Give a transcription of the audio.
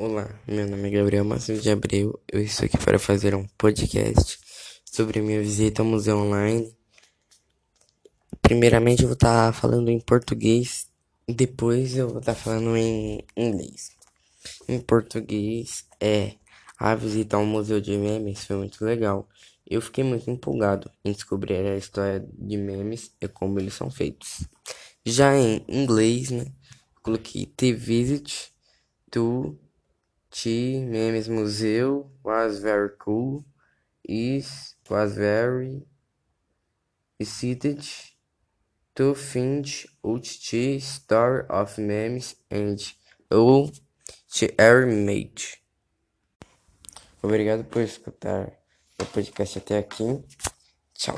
Olá, meu nome é Gabriel Máximo de Abreu. Eu estou aqui para fazer um podcast sobre minha visita ao museu online. Primeiramente, eu vou estar falando em português, depois eu vou estar falando em inglês. Em português, é a visita ao museu de memes foi muito legal. Eu fiquei muito empolgado em descobrir a história de memes e como eles são feitos. Já em inglês, né, coloquei The Visit to T Memes Museu was very cool. It was very excited to find out the story of memes and how they are made. Obrigado por escutar o podcast até aqui. Tchau.